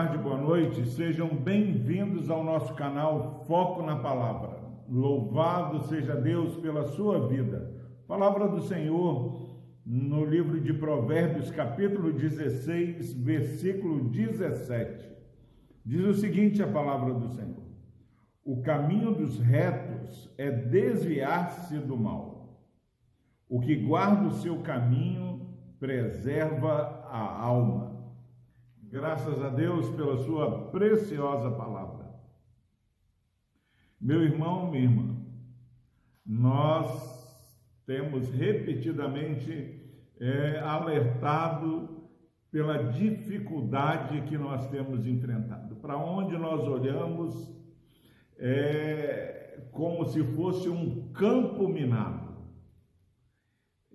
tarde, boa noite. Sejam bem-vindos ao nosso canal Foco na Palavra. Louvado seja Deus pela sua vida. Palavra do Senhor no livro de Provérbios, capítulo 16, versículo 17. Diz o seguinte: a palavra do Senhor: O caminho dos retos é desviar-se do mal. O que guarda o seu caminho preserva a alma. Graças a Deus pela sua preciosa palavra. Meu irmão, minha irmã, nós temos repetidamente é, alertado pela dificuldade que nós temos enfrentado. Para onde nós olhamos, é como se fosse um campo minado.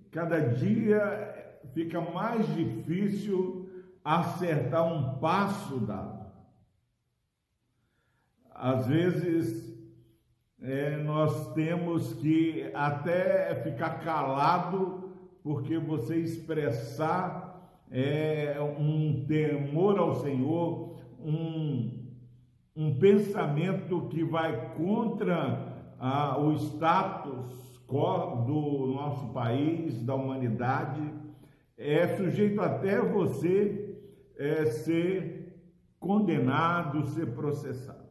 Cada dia fica mais difícil acertar um passo dado. Às vezes é, nós temos que até ficar calado porque você expressar é, um temor ao Senhor, um, um pensamento que vai contra o status do nosso país, da humanidade, é sujeito até você é, ser condenado, ser processado.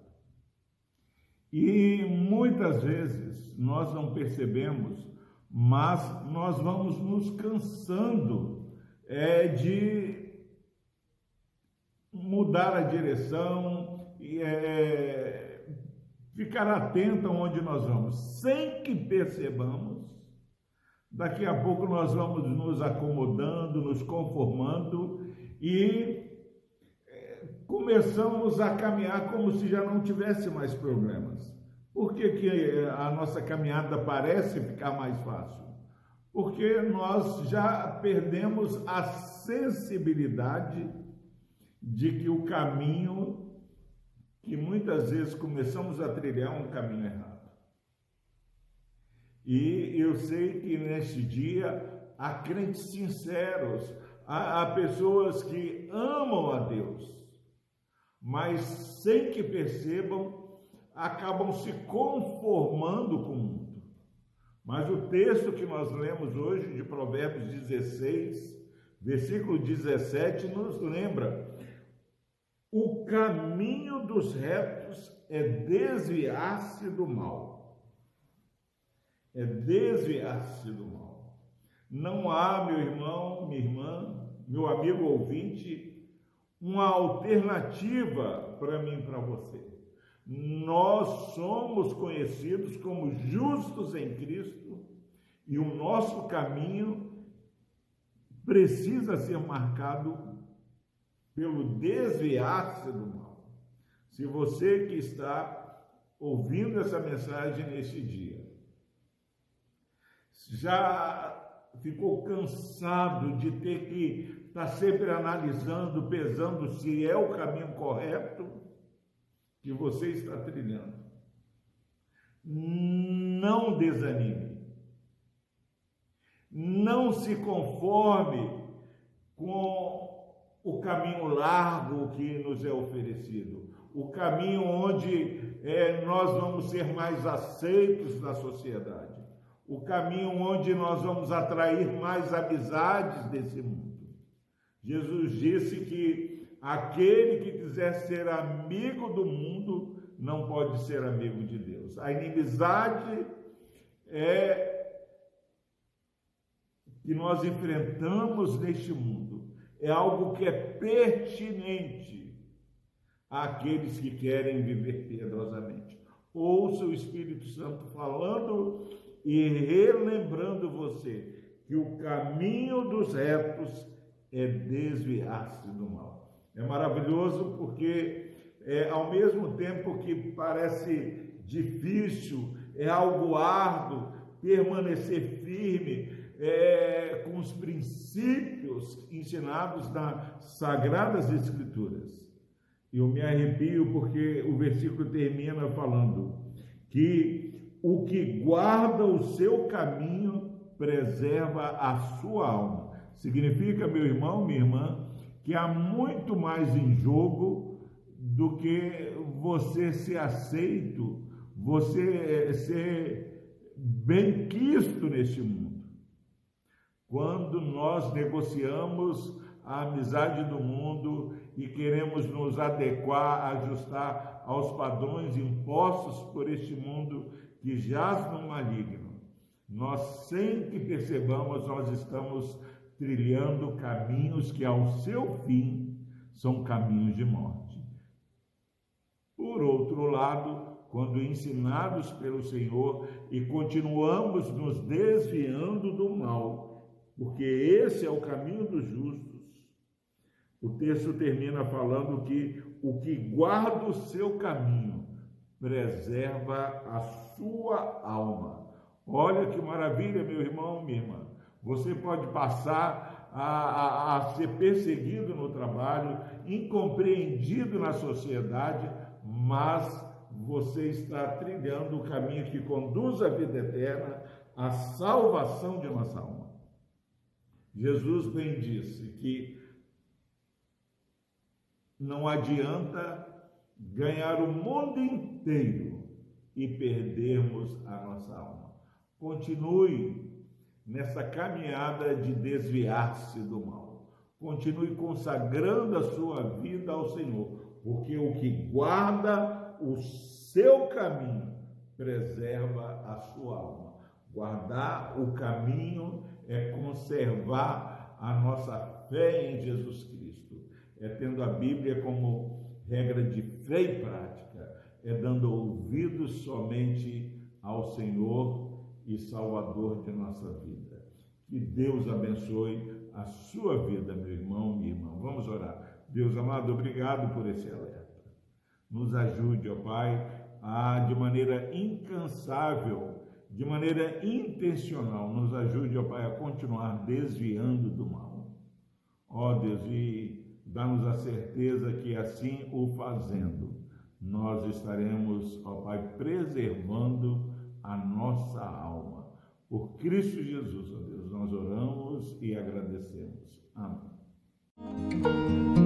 E muitas vezes nós não percebemos, mas nós vamos nos cansando é, de mudar a direção e é, ficar atento aonde nós vamos, sem que percebamos. Daqui a pouco nós vamos nos acomodando, nos conformando e é, começamos a caminhar como se já não tivesse mais problemas. Por que, que é, a nossa caminhada parece ficar mais fácil? Porque nós já perdemos a sensibilidade de que o caminho que muitas vezes começamos a trilhar é um caminho errado. E eu sei que neste dia há crentes sinceros, há, há pessoas que amam a Deus, mas sem que percebam, acabam se conformando com o mundo. Mas o texto que nós lemos hoje, de Provérbios 16, versículo 17, nos lembra: o caminho dos retos é desviar-se do mal. É desviar-se do mal. Não há, meu irmão, minha irmã, meu amigo ouvinte, uma alternativa para mim e para você. Nós somos conhecidos como justos em Cristo e o nosso caminho precisa ser marcado pelo desviar-se do mal. Se você que está ouvindo essa mensagem neste dia já ficou cansado de ter que estar tá sempre analisando, pesando se é o caminho correto que você está trilhando. Não desanime. Não se conforme com o caminho largo que nos é oferecido, o caminho onde é, nós vamos ser mais aceitos na sociedade o caminho onde nós vamos atrair mais amizades desse mundo. Jesus disse que aquele que quiser ser amigo do mundo não pode ser amigo de Deus. A inimizade é que nós enfrentamos neste mundo é algo que é pertinente àqueles que querem viver piedosamente. Ouça o Espírito Santo falando e relembrando você que o caminho dos retos é desviar-se do mal. É maravilhoso porque, é, ao mesmo tempo que parece difícil, é algo árduo permanecer firme é, com os princípios ensinados nas Sagradas Escrituras. Eu me arrepio porque o versículo termina falando que o que guarda o seu caminho preserva a sua alma. Significa, meu irmão, minha irmã, que há muito mais em jogo do que você ser aceito, você ser bem quisto neste mundo. Quando nós negociamos a amizade do mundo e queremos nos adequar, ajustar aos padrões impostos por este mundo que jaz no maligno, nós, sem que percebamos, nós estamos trilhando caminhos que, ao seu fim, são caminhos de morte. Por outro lado, quando ensinados pelo Senhor e continuamos nos desviando do mal, porque esse é o caminho dos justos, o texto termina falando que o que guarda o seu caminho preserva a sua alma. Olha que maravilha, meu irmão, minha irmã. Você pode passar a, a, a, ser perseguido no trabalho, incompreendido na sociedade, mas você está trilhando o caminho que conduz à vida eterna, à salvação de nossa alma. Jesus bem disse que não adianta ganhar o mundo inteiro e perdermos a nossa alma. Continue nessa caminhada de desviar-se do mal. Continue consagrando a sua vida ao Senhor, porque o que guarda o seu caminho preserva a sua alma. Guardar o caminho é conservar a nossa fé em Jesus Cristo. É tendo a Bíblia como regra de fé e prática, é dando ouvidos somente ao Senhor e Salvador de nossa vida. Que Deus abençoe a sua vida, meu irmão, minha irmã. Vamos orar. Deus amado, obrigado por esse alerta. Nos ajude, ó Pai, a de maneira incansável, de maneira intencional, nos ajude, ó Pai, a continuar desviando do mal. Ó Deus, e dá-nos a certeza que assim o fazendo, nós estaremos, ó Pai, preservando a nossa alma. Por Cristo Jesus, ó Deus, nós oramos e agradecemos. Amém.